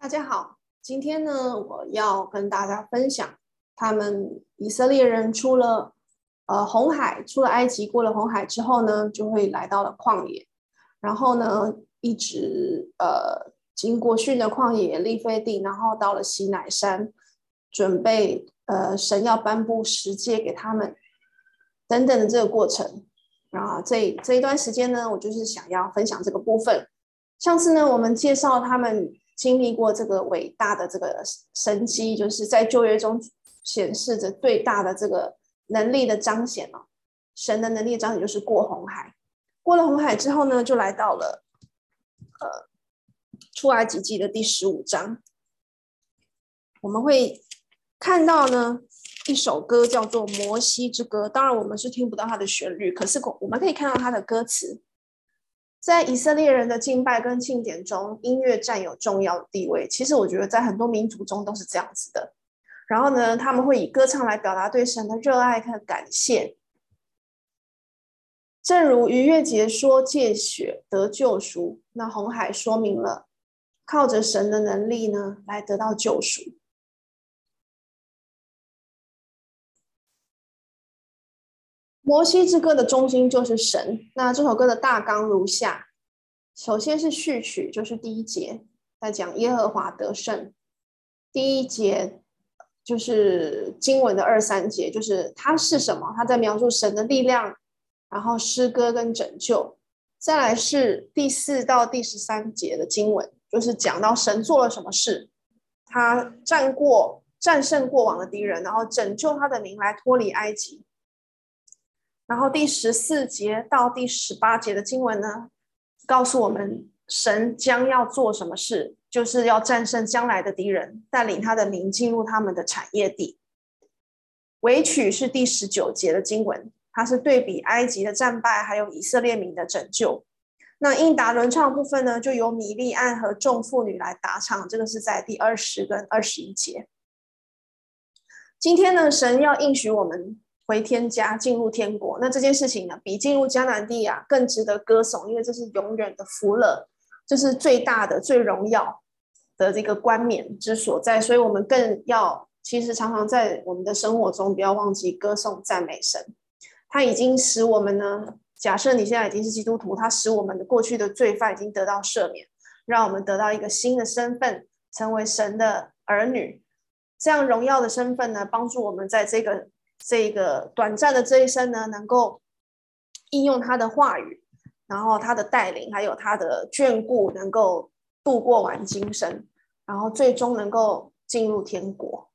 大家好，今天呢，我要跟大家分享，他们以色列人出了呃红海，出了埃及，过了红海之后呢，就会来到了旷野，然后呢，一直呃经过逊的旷野、利非地，然后到了西乃山，准备呃神要颁布十诫给他们等等的这个过程。啊，这这一段时间呢，我就是想要分享这个部分。上次呢，我们介绍他们经历过这个伟大的这个神迹，就是在旧约中显示着最大的这个能力的彰显了。神的能力的彰显就是过红海，过了红海之后呢，就来到了呃出埃及记的第十五章，我们会看到呢。一首歌叫做《摩西之歌》，当然我们是听不到它的旋律，可是我们可以看到它的歌词。在以色列人的敬拜跟庆典中，音乐占有重要的地位。其实我觉得在很多民族中都是这样子的。然后呢，他们会以歌唱来表达对神的热爱和感谢。正如逾越节说借血得救赎，那红海说明了靠着神的能力呢来得到救赎。摩西之歌的中心就是神。那这首歌的大纲如下：首先是序曲，就是第一节，在讲耶和华得胜。第一节就是经文的二三节，就是他是什么？他在描述神的力量，然后诗歌跟拯救。再来是第四到第十三节的经文，就是讲到神做了什么事，他战过、战胜过往的敌人，然后拯救他的民来脱离埃及。然后第十四节到第十八节的经文呢，告诉我们神将要做什么事，就是要战胜将来的敌人，带领他的民进入他们的产业地。尾曲是第十九节的经文，它是对比埃及的战败，还有以色列民的拯救。那应答轮唱部分呢，就由米利暗和众妇女来打唱，这个是在第二十跟二十一节。今天呢，神要应许我们。回天家，进入天国，那这件事情呢，比进入迦南地啊更值得歌颂，因为这是永远的福乐，这是最大的、最荣耀的这个冠冕之所在，所以我们更要，其实常常在我们的生活中，不要忘记歌颂赞美神。他已经使我们呢，假设你现在已经是基督徒，他使我们的过去的罪犯已经得到赦免，让我们得到一个新的身份，成为神的儿女。这样荣耀的身份呢，帮助我们在这个。这个短暂的这一生呢，能够应用他的话语，然后他的带领，还有他的眷顾，能够度过完今生，然后最终能够进入天国。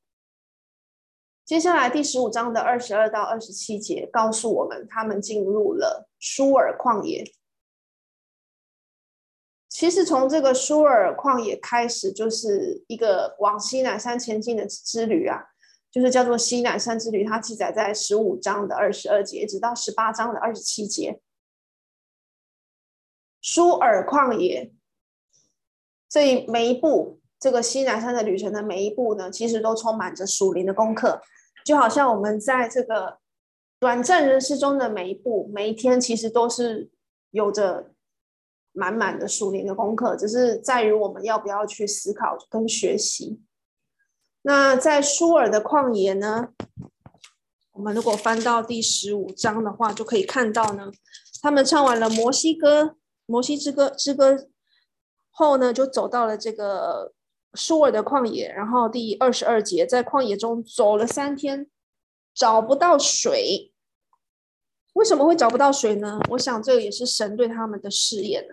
接下来第十五章的二十二到二十七节告诉我们，他们进入了舒尔旷野。其实从这个舒尔旷野开始，就是一个往西南山前进的之旅啊。就是叫做西乃山之旅，它记载在十五章的二十二节，直到十八章的二十七节。舒尔旷野，这每一步，这个西南山的旅程的每一步呢，其实都充满着属灵的功课，就好像我们在这个短暂人世中的每一步，每一天，其实都是有着满满的属灵的功课，只是在于我们要不要去思考跟学习。那在舒尔的旷野呢，我们如果翻到第十五章的话，就可以看到呢，他们唱完了摩西歌、摩西之歌之歌后呢，就走到了这个舒尔的旷野。然后第二十二节，在旷野中走了三天，找不到水。为什么会找不到水呢？我想这也是神对他们的试验。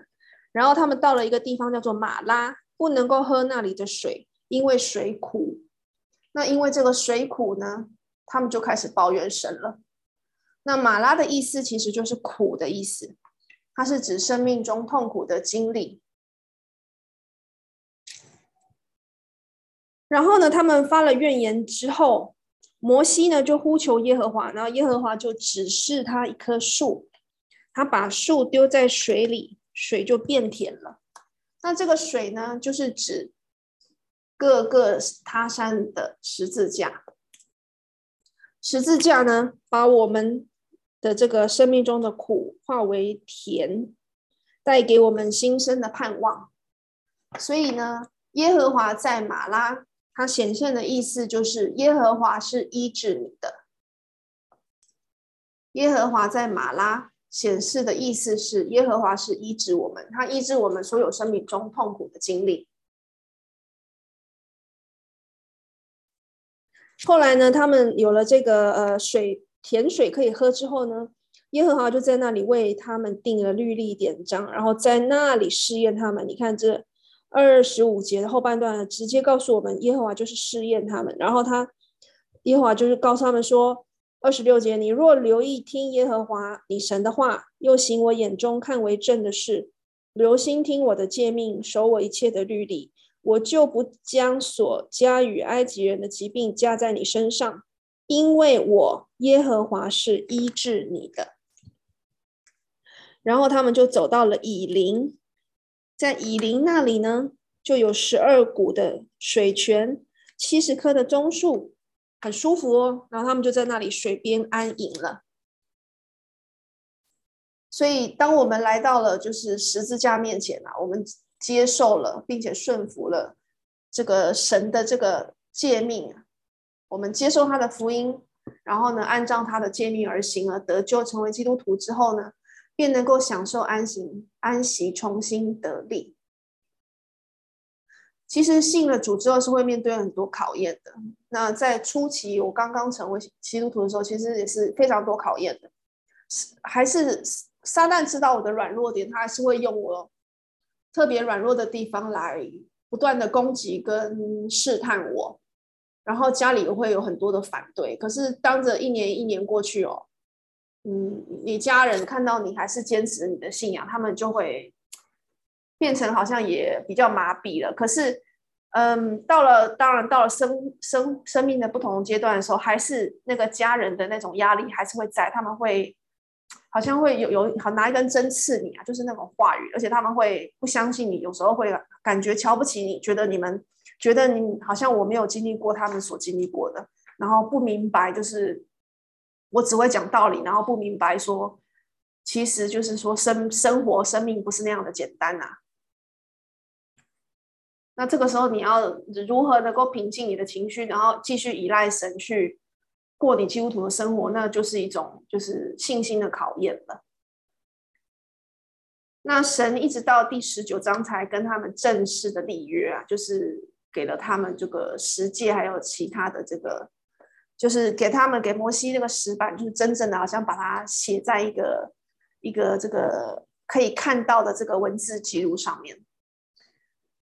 然后他们到了一个地方叫做马拉，不能够喝那里的水，因为水苦。那因为这个水苦呢，他们就开始抱怨神了。那马拉的意思其实就是苦的意思，它是指生命中痛苦的经历。然后呢，他们发了怨言之后，摩西呢就呼求耶和华，然后耶和华就指示他一棵树，他把树丢在水里，水就变甜了。那这个水呢，就是指。各个他山的十字架，十字架呢，把我们的这个生命中的苦化为甜，带给我们新生的盼望。所以呢，耶和华在马拉，它显现的意思就是耶和华是医治你的。耶和华在马拉显示的意思是耶和华是医治我们，他医治我们所有生命中痛苦的经历。后来呢，他们有了这个呃水甜水可以喝之后呢，耶和华就在那里为他们定了律例典章，然后在那里试验他们。你看这二十五节的后半段，直接告诉我们耶和华就是试验他们。然后他耶和华就是告诉他们说，二十六节，你若留意听耶和华你神的话，又行我眼中看为正的事，留心听我的诫命，守我一切的律例。我就不将所加与埃及人的疾病加在你身上，因为我耶和华是医治你的。然后他们就走到了以琳，在以琳那里呢，就有十二股的水泉，七十棵的棕树，很舒服哦。然后他们就在那里水边安营了。所以，当我们来到了就是十字架面前啊，我们。接受了，并且顺服了这个神的这个诫命，我们接受他的福音，然后呢，按照他的诫命而行了，得救成为基督徒之后呢，便能够享受安息，安息重新得力。其实信了主之后是会面对很多考验的。那在初期我刚刚成为基督徒的时候，其实也是非常多考验的，是还是撒旦知道我的软弱点，他还是会用我。特别软弱的地方来不断的攻击跟试探我，然后家里会有很多的反对。可是当着一年一年过去哦，嗯，你家人看到你还是坚持你的信仰，他们就会变成好像也比较麻痹了。可是，嗯，到了当然到了生生生命的不同阶段的时候，还是那个家人的那种压力还是会在，他们会。好像会有有好拿一根针刺你啊，就是那种话语，而且他们会不相信你，有时候会感觉瞧不起你，觉得你们觉得你好像我没有经历过他们所经历过的，然后不明白，就是我只会讲道理，然后不明白说，其实就是说生生活生命不是那样的简单呐、啊。那这个时候你要如何能够平静你的情绪，然后继续依赖神去过你基督徒的生活，那就是一种就是信心的考验了。那神一直到第十九章才跟他们正式的立约啊，就是给了他们这个十诫，还有其他的这个，就是给他们给摩西那个石板，就是真正的好像把它写在一个一个这个可以看到的这个文字记录上面，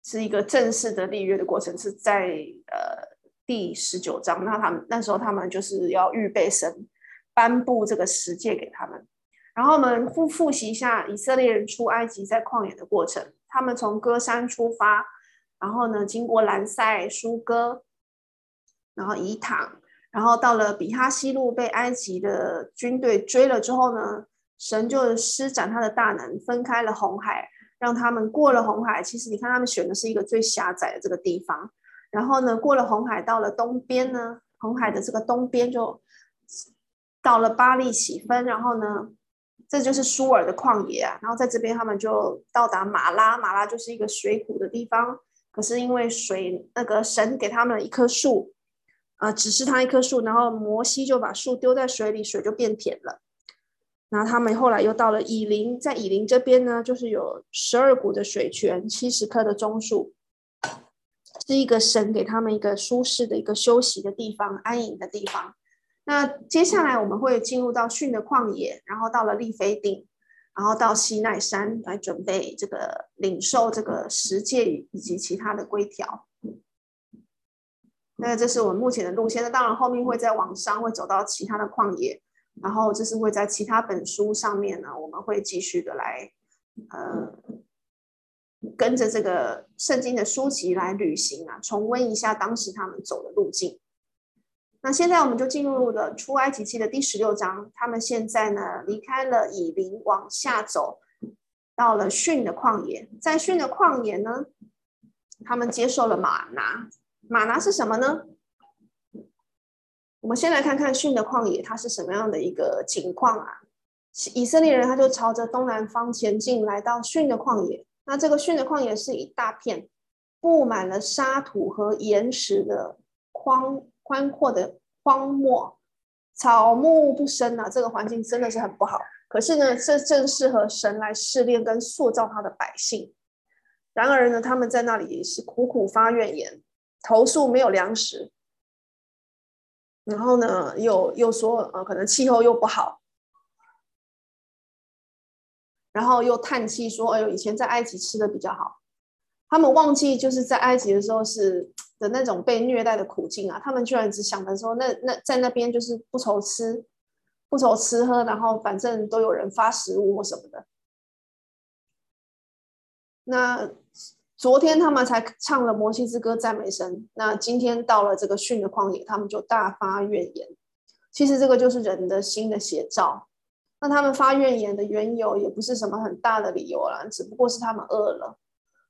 是一个正式的立约的过程，是在呃。第十九章，那他们那时候他们就是要预备神颁布这个十诫给他们，然后我们复复习一下以色列人出埃及在旷野的过程。他们从歌山出发，然后呢经过兰塞、舒歌，然后以坦，然后到了比哈希路，被埃及的军队追了之后呢，神就施展他的大能，分开了红海，让他们过了红海。其实你看他们选的是一个最狭窄的这个地方。然后呢，过了红海，到了东边呢，红海的这个东边就到了巴力洗分，然后呢，这就是舒尔的旷野啊。然后在这边，他们就到达马拉，马拉就是一个水谷的地方。可是因为水，那个神给他们一棵树，啊、呃，只是他一棵树，然后摩西就把树丢在水里，水就变甜了。然后他们后来又到了以琳，在以琳这边呢，就是有十二股的水泉，七十棵的棕树。是一个神给他们一个舒适的一个休息的地方，安营的地方。那接下来我们会进入到训的旷野，然后到了利非定，然后到西奈山来准备这个领受这个十诫以及其他的规条。那这是我们目前的路线。那当然后面会在往上，会走到其他的旷野，然后这是会在其他本书上面呢，我们会继续的来，呃。跟着这个圣经的书籍来旅行啊，重温一下当时他们走的路径。那现在我们就进入了出埃及记的第十六章。他们现在呢，离开了以琳，往下走，到了训的旷野。在训的旷野呢，他们接受了马拿。马拿是什么呢？我们先来看看训的旷野，它是什么样的一个情况啊？以色列人他就朝着东南方前进，来到训的旷野。那这个训的旷野是一大片，布满了沙土和岩石的宽宽阔的荒漠，草木不生啊，这个环境真的是很不好。可是呢，这正适合神来试炼跟塑造他的百姓。然而呢，他们在那里是苦苦发怨言，投诉没有粮食。然后呢，又又说呃，可能气候又不好。然后又叹气说：“哎呦，以前在埃及吃的比较好。”他们忘记就是在埃及的时候是的那种被虐待的苦境啊！他们居然只想着说：“那那在那边就是不愁吃，不愁吃喝，然后反正都有人发食物或什么的。”那昨天他们才唱了摩西之歌赞美神，那今天到了这个训的旷野，他们就大发怨言。其实这个就是人的心的写照。那他们发怨言的缘由也不是什么很大的理由啦，只不过是他们饿了。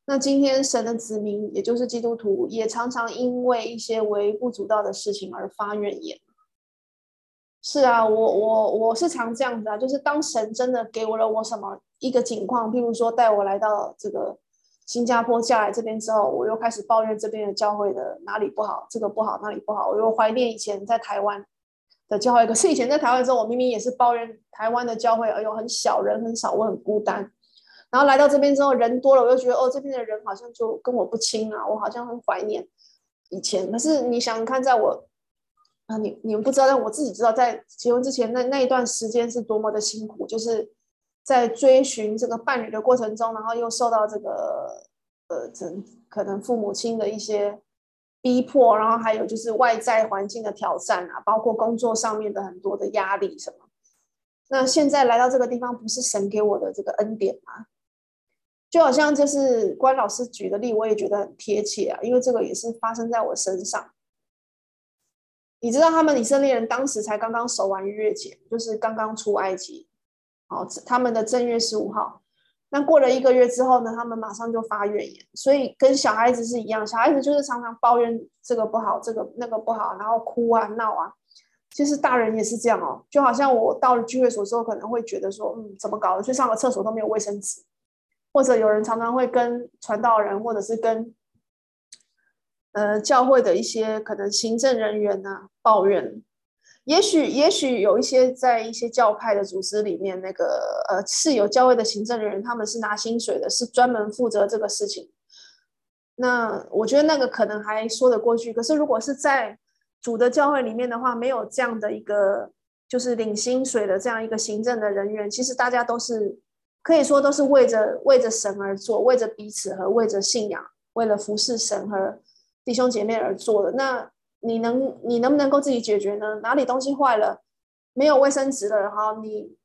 那今天神的子民，也就是基督徒，也常常因为一些微不足道的事情而发怨言。是啊，我我我是常这样子啊，就是当神真的给我了我什么一个景况，譬如说带我来到这个新加坡下来这边之后，我又开始抱怨这边的教会的哪里不好，这个不好，哪里不好，我又怀念以前在台湾。的教会，可是以前在台湾的时候，我明明也是抱怨台湾的教会，哎呦，很小，人很少，我很孤单。然后来到这边之后，人多了，我又觉得哦，这边的人好像就跟我不亲啊，我好像很怀念以前。可是你想看，在我啊，你你们不知道，但我自己知道，在结婚之前那那一段时间是多么的辛苦，就是在追寻这个伴侣的过程中，然后又受到这个呃，这可能父母亲的一些。逼迫，然后还有就是外在环境的挑战啊，包括工作上面的很多的压力什么。那现在来到这个地方，不是神给我的这个恩典吗？就好像就是关老师举的例，我也觉得很贴切啊，因为这个也是发生在我身上。你知道，他们以色列人当时才刚刚守完逾越节，就是刚刚出埃及，哦，他们的正月十五号。那过了一个月之后呢，他们马上就发怨言，所以跟小孩子是一样，小孩子就是常常抱怨这个不好，这个那个不好，然后哭啊闹啊。其实大人也是这样哦，就好像我到了聚会所之后，可能会觉得说，嗯，怎么搞的？去上个厕所都没有卫生纸，或者有人常常会跟传道人，或者是跟呃教会的一些可能行政人员啊抱怨。也许，也许有一些在一些教派的组织里面，那个呃是有教会的行政人员，他们是拿薪水的，是专门负责这个事情。那我觉得那个可能还说得过去。可是如果是在主的教会里面的话，没有这样的一个就是领薪水的这样一个行政的人员，其实大家都是可以说都是为着为着神而做，为着彼此和为着信仰，为了服侍神和弟兄姐妹而做的。那。你能你能不能够自己解决呢？哪里东西坏了，没有卫生纸了哈？你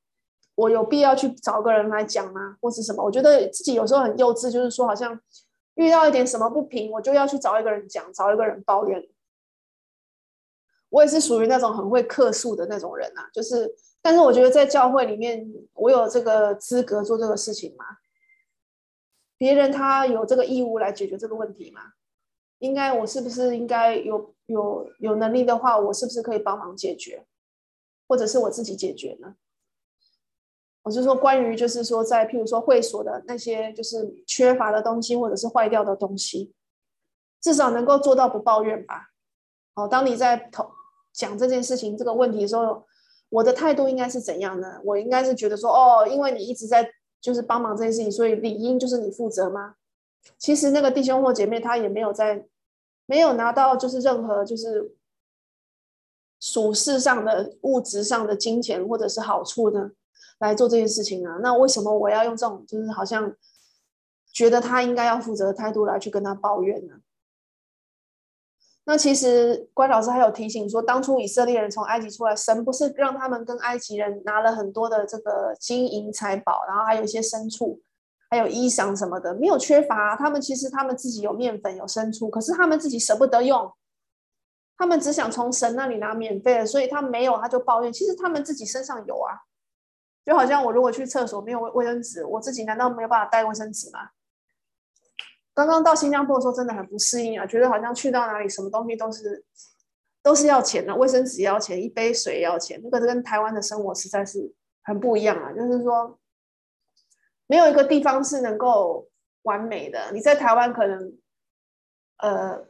我有必要去找个人来讲吗？或是什么？我觉得自己有时候很幼稚，就是说好像遇到一点什么不平，我就要去找一个人讲，找一个人抱怨。我也是属于那种很会客诉的那种人啊，就是，但是我觉得在教会里面，我有这个资格做这个事情吗？别人他有这个义务来解决这个问题吗？应该我是不是应该有有有能力的话，我是不是可以帮忙解决，或者是我自己解决呢？我是说关于就是说在譬如说会所的那些就是缺乏的东西或者是坏掉的东西，至少能够做到不抱怨吧。哦，当你在头讲这件事情这个问题的时候，我的态度应该是怎样呢？我应该是觉得说哦，因为你一直在就是帮忙这件事情，所以理应就是你负责吗？其实那个弟兄或姐妹他也没有在。没有拿到就是任何就是属世上的物质上的金钱或者是好处呢，来做这件事情啊？那为什么我要用这种就是好像觉得他应该要负责的态度来去跟他抱怨呢？那其实关老师还有提醒说，当初以色列人从埃及出来，神不是让他们跟埃及人拿了很多的这个金银财宝，然后还有一些牲畜。还有衣裳什么的没有缺乏，他们其实他们自己有面粉有牲畜，可是他们自己舍不得用，他们只想从神那里拿免费的，所以他没有他就抱怨。其实他们自己身上有啊，就好像我如果去厕所没有卫生纸，我自己难道没有办法带卫生纸吗？刚刚到新加坡的时候真的很不适应啊，觉得好像去到哪里什么东西都是都是要钱的，卫生纸要钱，一杯水要钱，那个跟台湾的生活实在是很不一样啊，就是说。没有一个地方是能够完美的。你在台湾可能呃，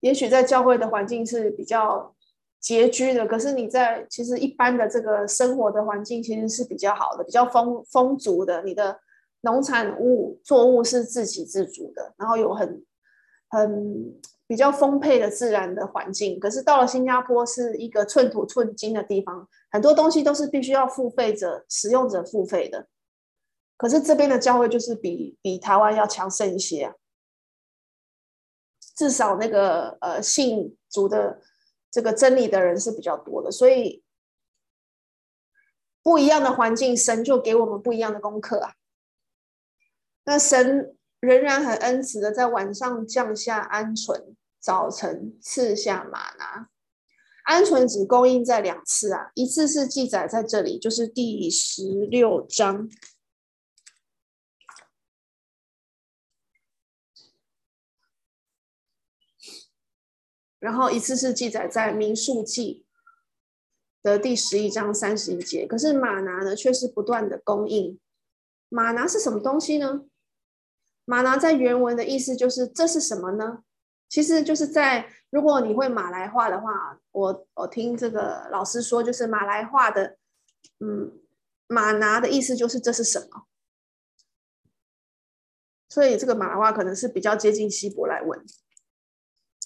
也许在教会的环境是比较拮据的，可是你在其实一般的这个生活的环境其实是比较好的，比较丰丰足的。你的农产物作物是自给自足的，然后有很很比较丰沛的自然的环境。可是到了新加坡是一个寸土寸金的地方，很多东西都是必须要付费者、使用者付费的。可是这边的教会就是比比台湾要强盛一些啊，至少那个呃信主的这个真理的人是比较多的，所以不一样的环境，神就给我们不一样的功课啊。那神仍然很恩慈的在晚上降下鹌鹑，早晨赐下吗哪。鹌鹑只供应在两次啊，一次是记载在这里，就是第十六章。然后一次是记载在民数记的第十一章三十一节，可是马拿呢却是不断的供应。马拿是什么东西呢？马拿在原文的意思就是这是什么呢？其实就是在如果你会马来话的话，我我听这个老师说，就是马来话的，嗯，马拿的意思就是这是什么？所以这个马来话可能是比较接近希伯来文。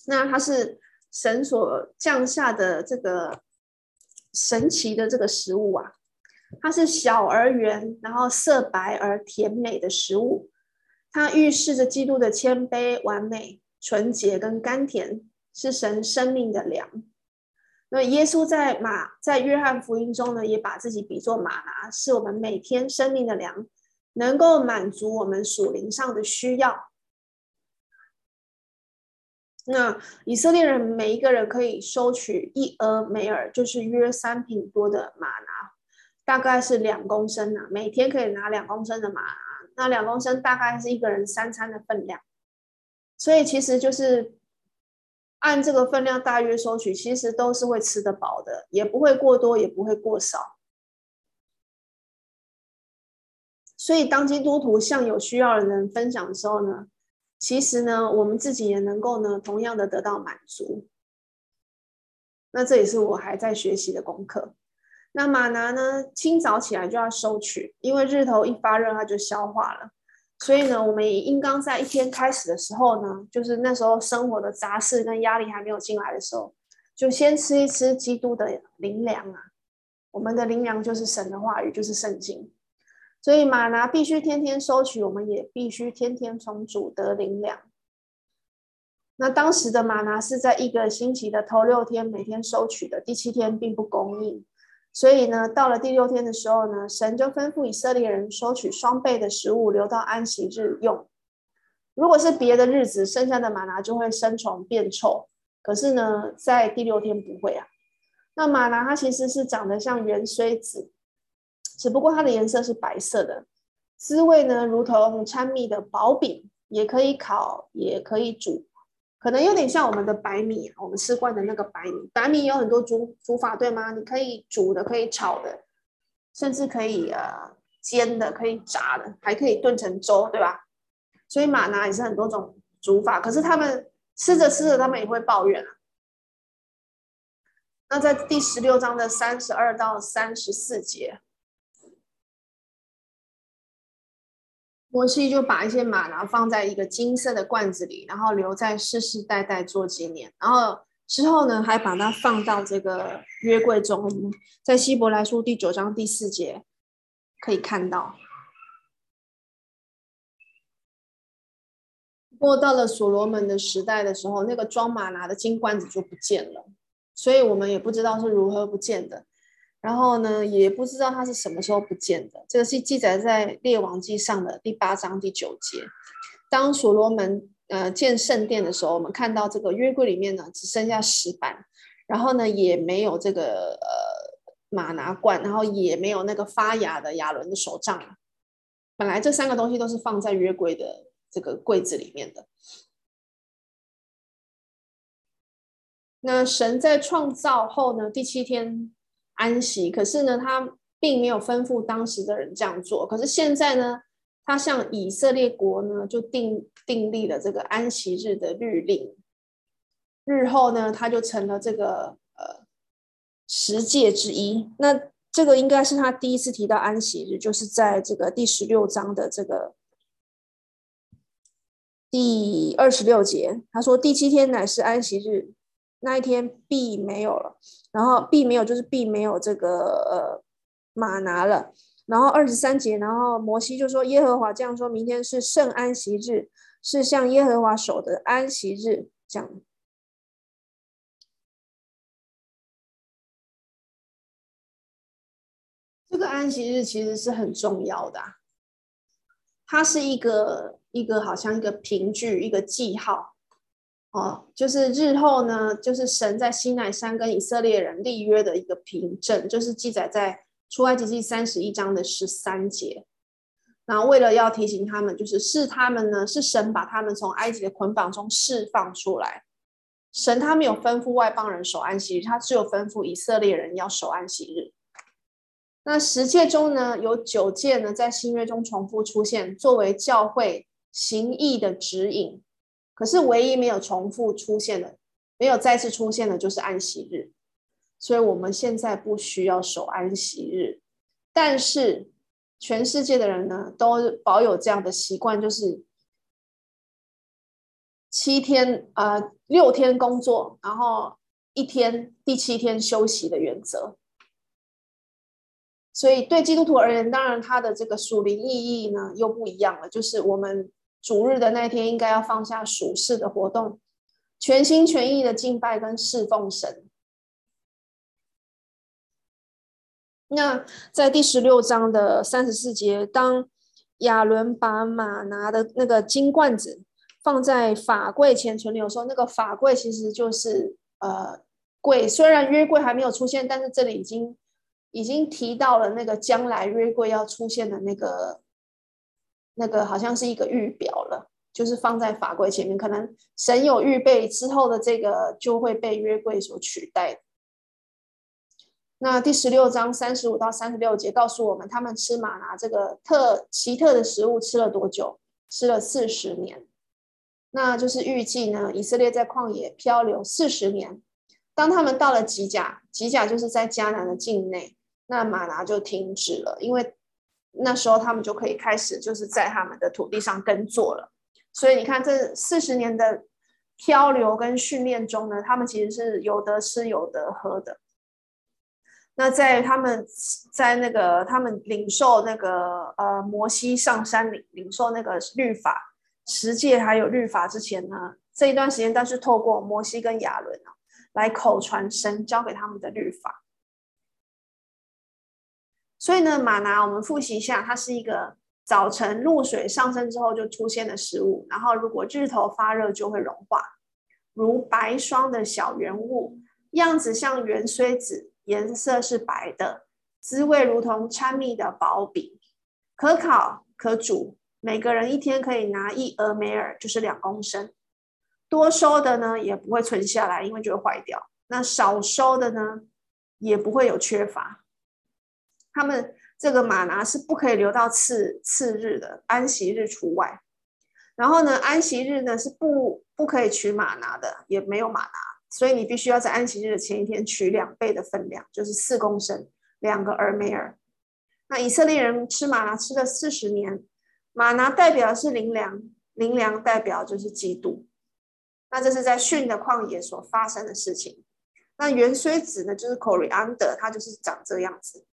那它是神所降下的这个神奇的这个食物啊，它是小而圆，然后色白而甜美的食物。它预示着基督的谦卑、完美、纯洁跟甘甜，是神生命的粮。那耶稣在马在约翰福音中呢，也把自己比作马拿，是我们每天生命的粮，能够满足我们属灵上的需要。那以色列人每一个人可以收取一俄梅尔，就是约三品多的玛拿，大概是两公升啊，每天可以拿两公升的玛拿。那两公升大概是一个人三餐的分量，所以其实就是按这个分量大约收取，其实都是会吃得饱的，也不会过多，也不会过少。所以当基督徒向有需要的人分享的时候呢，其实呢，我们自己也能够呢，同样的得到满足。那这也是我还在学习的功课。那吗哪呢，清早起来就要收取，因为日头一发热，它就消化了。所以呢，我们也应当在一天开始的时候呢，就是那时候生活的杂事跟压力还没有进来的时候，就先吃一吃基督的灵粮啊。我们的灵粮就是神的话语，就是圣经。所以吗哪必须天天收取，我们也必须天天从主得灵粮。那当时的吗哪是在一个星期的头六天每天收取的，第七天并不供应。所以呢，到了第六天的时候呢，神就吩咐以色列人收取双倍的食物，留到安息日用。如果是别的日子，剩下的吗哪就会生虫变臭。可是呢，在第六天不会啊。那吗哪它其实是长得像圆锥子。只不过它的颜色是白色的，滋味呢，如同掺蜜的薄饼，也可以烤，也可以煮，可能有点像我们的白米，我们吃惯的那个白米。白米有很多煮煮法，对吗？你可以煮的，可以炒的，甚至可以呃煎的，可以炸的，还可以炖成粥，对吧？所以吗哪也是很多种煮法，可是他们吃着吃着，他们也会抱怨啊。那在第十六章的三十二到三十四节。摩西就把一些玛拿放在一个金色的罐子里，然后留在世世代代做纪念。然后之后呢，还把它放到这个约柜中，在希伯来书第九章第四节可以看到。不过到了所罗门的时代的时候，那个装玛拿的金罐子就不见了，所以我们也不知道是如何不见的。然后呢，也不知道它是什么时候不见的。这个是记载在列王记上的第八章第九节。当所罗门呃建圣殿的时候，我们看到这个约柜里面呢，只剩下石板，然后呢也没有这个呃吗哪罐，然后也没有那个发芽的亚伦的手杖。本来这三个东西都是放在约柜的这个柜子里面的。那神在创造后呢，第七天。安息，可是呢，他并没有吩咐当时的人这样做。可是现在呢，他向以色列国呢就订订立了这个安息日的律令，日后呢他就成了这个呃十诫之一。那这个应该是他第一次提到安息日，就是在这个第十六章的这个第二十六节，他说第七天乃是安息日，那一天，B 没有了，然后 B 没有就是 B 没有这个呃马拿了。然后二十三节，然后摩西就说：“耶和华这样说，明天是圣安息日，是向耶和华守的安息日。”这样，这个安息日其实是很重要的，它是一个一个好像一个凭据，一个记号哦，就是日后呢，就是神在西乃山跟以色列人立约的一个凭证，就是记载在。出埃及记三十一章的十三节，然后为了要提醒他们，就是是他们呢，是神把他们从埃及的捆绑中释放出来。神他没有吩咐外邦人守安息日，他只有吩咐以色列人要守安息日。那十诫中呢，有九诫呢在新约中重复出现，作为教会行义的指引。可是唯一没有重复出现的，没有再次出现的，就是安息日。所以我们现在不需要守安息日，但是全世界的人呢，都保有这样的习惯，就是七天啊、六天工作，然后一天第七天休息的原则。所以对基督徒而言，当然他的这个属灵意义呢又不一样了，就是我们主日的那天应该要放下属世的活动，全心全意的敬拜跟侍奉神。那在第十六章的三十四节，当亚伦把马拿的那个金罐子放在法柜前存留的时候，那个法柜其实就是呃柜，虽然约柜还没有出现，但是这里已经已经提到了那个将来约柜要出现的那个那个好像是一个预表了，就是放在法柜前面，可能神有预备之后的这个就会被约柜所取代。那第十六章三十五到三十六节告诉我们，他们吃吗哪这个特奇特的食物吃了多久？吃了四十年。那就是预计呢，以色列在旷野漂流四十年。当他们到了吉甲，吉甲就是在迦南的境内，那吗哪就停止了，因为那时候他们就可以开始就是在他们的土地上耕作了。所以你看，这四十年的漂流跟训练中呢，他们其实是有得吃有得喝的。那在他们在那个他们领受那个呃摩西上山领领受那个律法十诫还有律法之前呢，这一段时间但是透过摩西跟亚伦啊来口传神交给他们的律法。所以呢，吗哪我们复习一下，它是一个早晨露水上升之后就出现的食物，然后如果日头发热就会融化，如白霜的小圆物，样子像圆锥子。颜色是白的，滋味如同掺蜜的薄饼，可烤可煮。每个人一天可以拿一俄梅尔，就是两公升。多收的呢也不会存下来，因为就会坏掉。那少收的呢也不会有缺乏。他们这个吗哪是不可以留到次次日的，安息日除外。然后呢，安息日呢是不不可以取吗哪的，也没有吗哪。所以你必须要在安息日的前一天取两倍的分量，就是四公升，两个俄梅尔。那以色列人吃吗哪吃了四十年，吗哪代表的是灵粮，灵粮代表就是基督。那这是在逊的旷野所发生的事情。那芫荽子呢，就是 coriander，它就是长这个样子，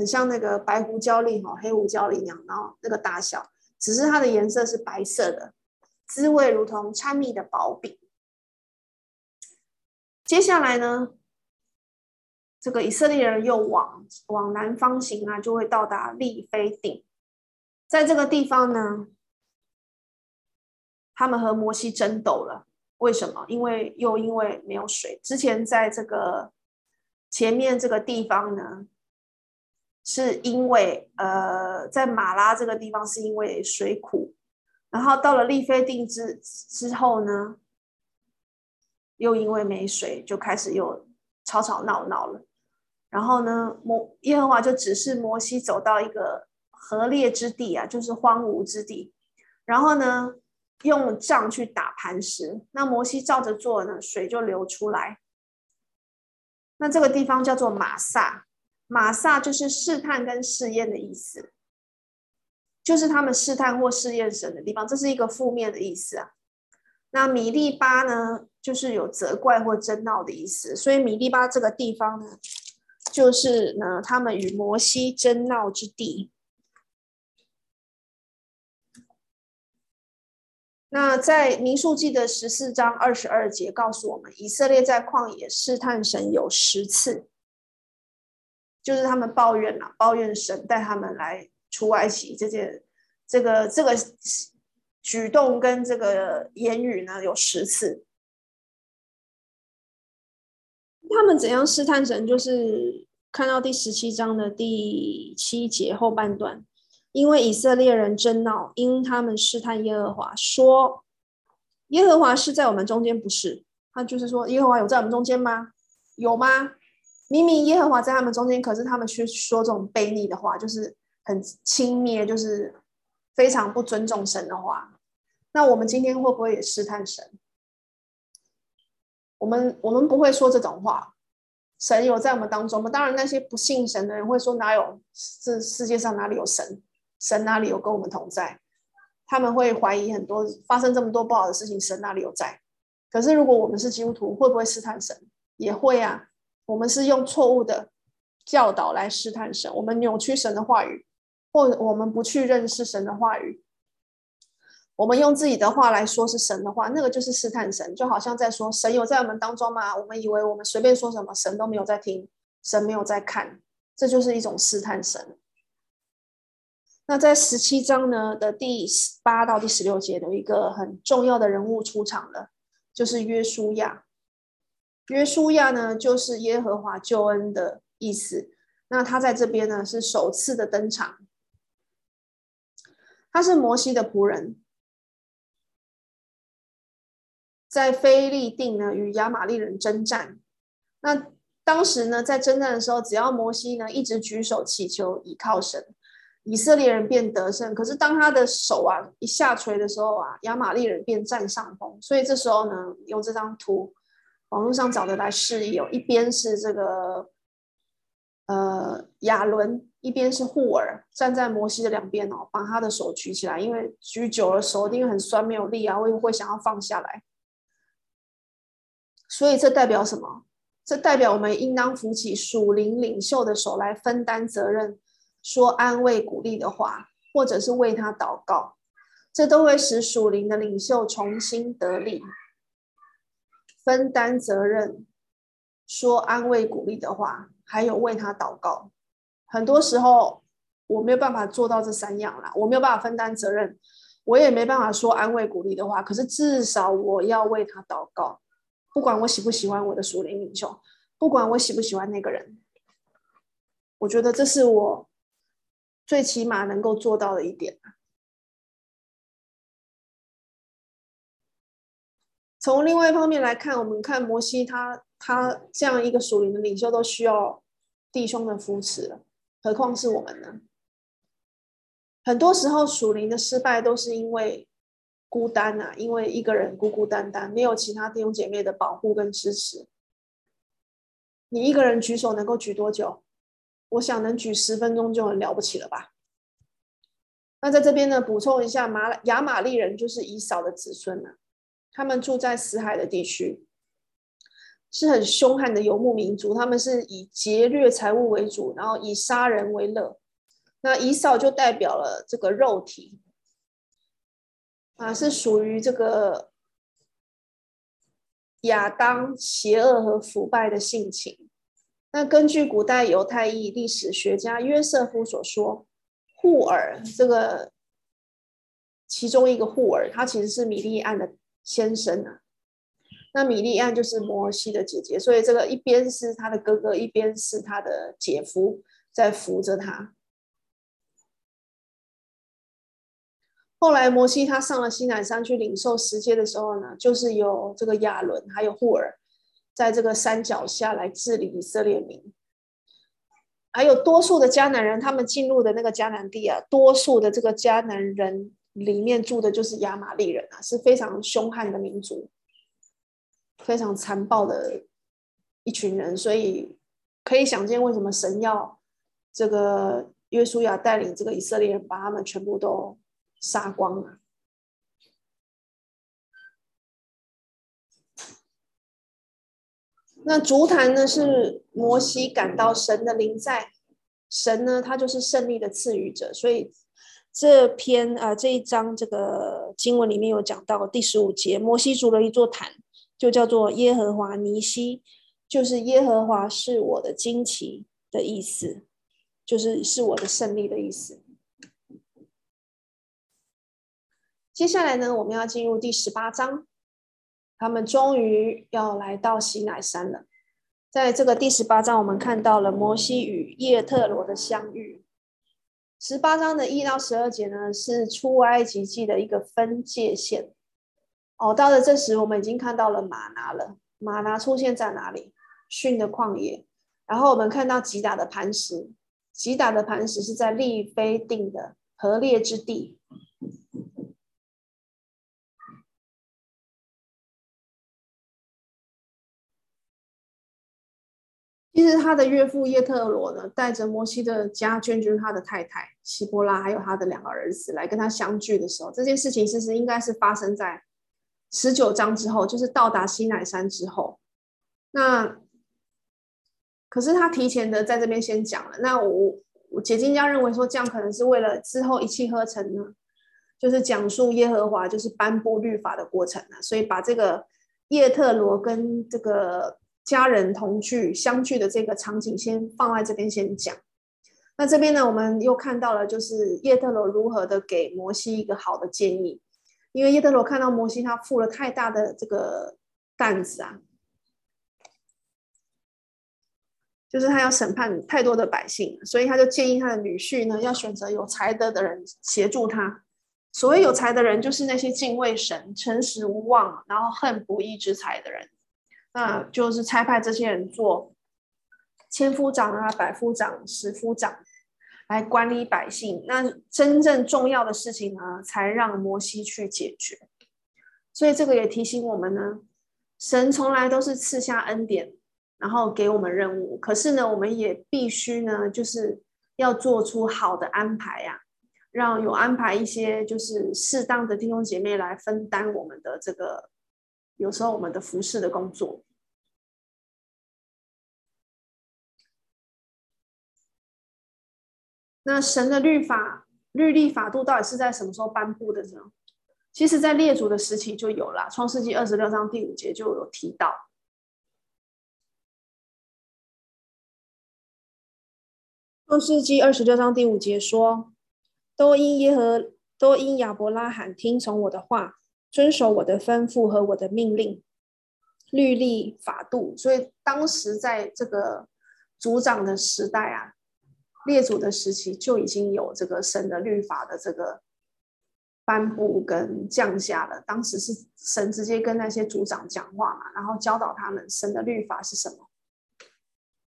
很像那个白胡椒粒哈，黑胡椒粒一样，然后那个大小，只是它的颜色是白色的，滋味如同掺蜜的薄饼。接下来呢，这个以色列人又往往南方行啊，就会到达利非定。在这个地方呢，他们和摩西争斗了。为什么？因为又因为没有水。之前在这个前面这个地方呢，是因为呃，在马拉这个地方是因为水苦，然后到了利非定之之后呢，又因为没水，就开始又吵吵闹闹了。然后呢，摩耶和华就指示摩西走到一个河裂之地啊，就是荒芜之地。然后呢，用杖去打磐石，那摩西照着做呢，水就流出来。那这个地方叫做玛撒，玛撒就是试探跟试验的意思，就是他们试探或试验神的地方，这是一个负面的意思啊。那米利巴呢，就是有责怪或争闹的意思，所以米利巴这个地方呢，就是呢他们与摩西争闹之地。那在民数记的十四章二十二节告诉我们，以色列在旷野试探神有十次，就是他们抱怨了，抱怨神带他们来出埃及这件，这个这个举动跟这个言语呢有十次。他们怎样试探神？就是看到第十七章的第七节后半段。因为以色列人争闹，因他们试探耶和华，说耶和华是在我们中间，不是？他就是说耶和华有在我们中间吗？有吗？明明耶和华在他们中间，可是他们却说这种悖逆的话，就是很轻蔑，就是非常不尊重神的话。那我们今天会不会也试探神？我们我们不会说这种话。神有在我们当中吗？当然，那些不信神的人会说哪有？这世界上哪里有神？神哪里有跟我们同在？他们会怀疑很多，发生这么多不好的事情，神哪里有在？可是如果我们是基督徒，会不会试探神？也会啊。我们是用错误的教导来试探神，我们扭曲神的话语，或我们不去认识神的话语，我们用自己的话来说是神的话，那个就是试探神，就好像在说神有在我们当中吗？我们以为我们随便说什么，神都没有在听，神没有在看，这就是一种试探神。那在十七章呢的第八到第十六节，有一个很重要的人物出场了，就是约书亚。约书亚呢，就是耶和华救恩的意思。那他在这边呢，是首次的登场。他是摩西的仆人，在非利定呢与亚玛利人征战。那当时呢，在征战的时候，只要摩西呢一直举手祈求，倚靠神。以色列人便得胜，可是当他的手啊一下垂的时候啊，亚玛利人便占上风。所以这时候呢，用这张图，网络上找的来示意，有一边是这个呃亚伦，一边是户珥，站在摩西的两边哦，把他的手举起来，因为举久了手一定很酸没有力啊，会会想要放下来。所以这代表什么？这代表我们应当扶起属灵领袖的手来分担责任。说安慰鼓励的话，或者是为他祷告，这都会使属灵的领袖重新得力，分担责任，说安慰鼓励的话，还有为他祷告。很多时候我没有办法做到这三样啦，我没有办法分担责任，我也没办法说安慰鼓励的话。可是至少我要为他祷告，不管我喜不喜欢我的属灵领袖，不管我喜不喜欢那个人，我觉得这是我。最起码能够做到的一点。从另外一方面来看，我们看摩西他他这样一个属灵的领袖都需要弟兄的扶持了，何况是我们呢？很多时候属灵的失败都是因为孤单啊，因为一个人孤孤单单，没有其他弟兄姐妹的保护跟支持。你一个人举手能够举多久？我想能举十分钟就很了不起了吧？那在这边呢，补充一下，马亚玛力人就是以扫的子孙呢，他们住在死海的地区，是很凶悍的游牧民族。他们是以劫掠财物为主，然后以杀人为乐。那以扫就代表了这个肉体，啊，是属于这个亚当邪恶和腐败的性情。那根据古代犹太裔历史学家约瑟夫所说，户珥这个其中一个户珥，他其实是米利暗的先生啊。那米利暗就是摩西的姐姐，所以这个一边是他的哥哥，一边是他的姐夫在扶着他。后来摩西他上了西乃山去领受十诫的时候呢，就是有这个亚伦还有户珥。在这个山脚下来治理以色列民。还有多数的迦南人，他们进入的那个迦南地啊，多数的这个迦南人里面住的就是亚玛利人啊，是非常凶悍的民族，非常残暴的一群人，所以可以想见为什么神要这个约书亚带领这个以色列人把他们全部都杀光了。那筑坛呢，是摩西感到神的灵在，神呢，他就是胜利的赐予者，所以这篇啊、这一章这个经文里面有讲到第十五节，摩西筑了一座坛，就叫做耶和华尼西，就是耶和华是我的旌旗的意思，就是是我的胜利的意思。接下来呢，我们要进入第十八章。他们终于要来到西乃山了。在这个第十八章，我们看到了摩西与叶特罗的相遇。十八章的一到十二节呢，是出埃及记的一个分界线。哦，到了这时，我们已经看到了玛拿了。玛拿出现在哪里？逊的旷野。然后我们看到吉达的磐石，吉达的磐石是在利非定的河裂之地。其实他的岳父叶特罗呢，带着摩西的家眷，就是他的太太希波拉，还有他的两个儿子来跟他相聚的时候，这件事情其实应该是发生在十九章之后，就是到达西乃山之后。那可是他提前的在这边先讲了。那我我解经家认为说，这样可能是为了之后一气呵成呢，就是讲述耶和华就是颁布律法的过程呢，所以把这个叶特罗跟这个。家人同聚相聚的这个场景，先放在这边先讲。那这边呢，我们又看到了，就是叶特罗如何的给摩西一个好的建议，因为叶特罗看到摩西他负了太大的这个担子啊，就是他要审判太多的百姓，所以他就建议他的女婿呢，要选择有才德的人协助他。所谓有才的人，就是那些敬畏神、诚实无妄，然后恨不义之财的人。那就是差派这些人做千夫长啊、百夫长、十夫长，来管理百姓。那真正重要的事情呢，才让摩西去解决。所以这个也提醒我们呢，神从来都是赐下恩典，然后给我们任务。可是呢，我们也必须呢，就是要做出好的安排呀、让有安排一些就是适当的弟兄姐妹来分担我们的这个。有时候我们的服侍的工作，那神的律法、律例、法度到底是在什么时候颁布的呢？其实，在列祖的时期就有了，《创世纪》二十六章第五节就有提到，《创世纪》二十六章第五节说：“都因耶和，都因亚伯拉罕听从我的话。”遵守我的吩咐和我的命令、律例、法度，所以当时在这个族长的时代啊，列祖的时期就已经有这个神的律法的这个颁布跟降下了。当时是神直接跟那些族长讲话嘛，然后教导他们神的律法是什么。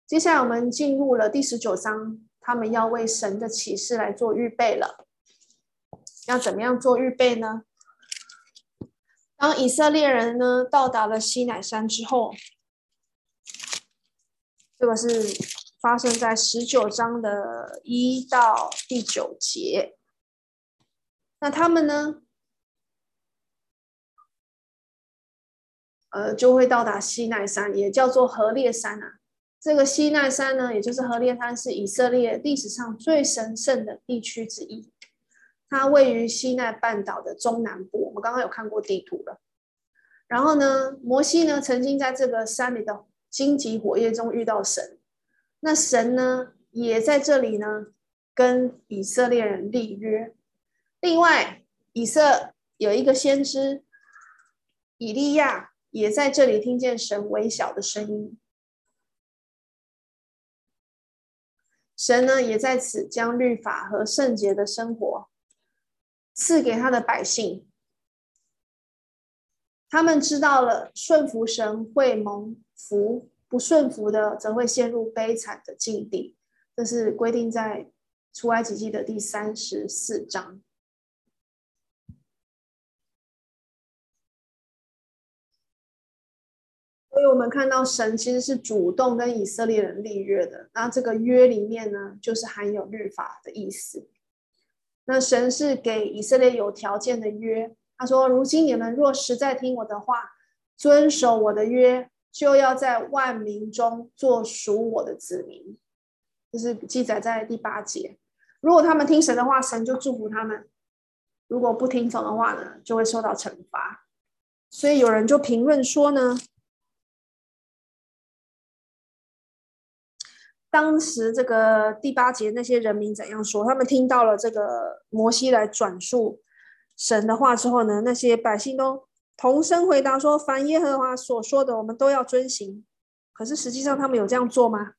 接下来我们进入了第十九章，他们要为神的启示来做预备了。要怎么样做预备呢？当以色列人呢到达了西乃山之后，这个是发生在十九章的一到第九节。那他们呢，呃，就会到达西奈山，也叫做何烈山啊。这个西奈山呢，也就是何烈山，是以色列历史上最神圣的地区之一。它位于西奈半岛的中南部，我们刚刚有看过地图了。然后呢，摩西呢曾经在这个山里的荆棘火焰中遇到神，那神呢也在这里呢跟以色列人立约。另外，以色有一个先知以利亚也在这里听见神微小的声音，神呢也在此将律法和圣洁的生活。赐给他的百姓，他们知道了顺服神会蒙福，不顺服的则会陷入悲惨的境地。这是规定在出埃及记的第三十四章。所以我们看到神其实是主动跟以色列人立约的，那这个约里面呢，就是含有律法的意思。那神是给以色列有条件的约，他说：“如今你们若实在听我的话，遵守我的约，就要在万民中做属我的子民。”这是记载在第八节。如果他们听神的话，神就祝福他们；如果不听从的话呢，就会受到惩罚。所以有人就评论说呢。当时这个第八节那些人民怎样说？他们听到了这个摩西来转述神的话之后呢，那些百姓都同声回答说：“凡耶和华所说的，我们都要遵行。”可是实际上他们有这样做吗？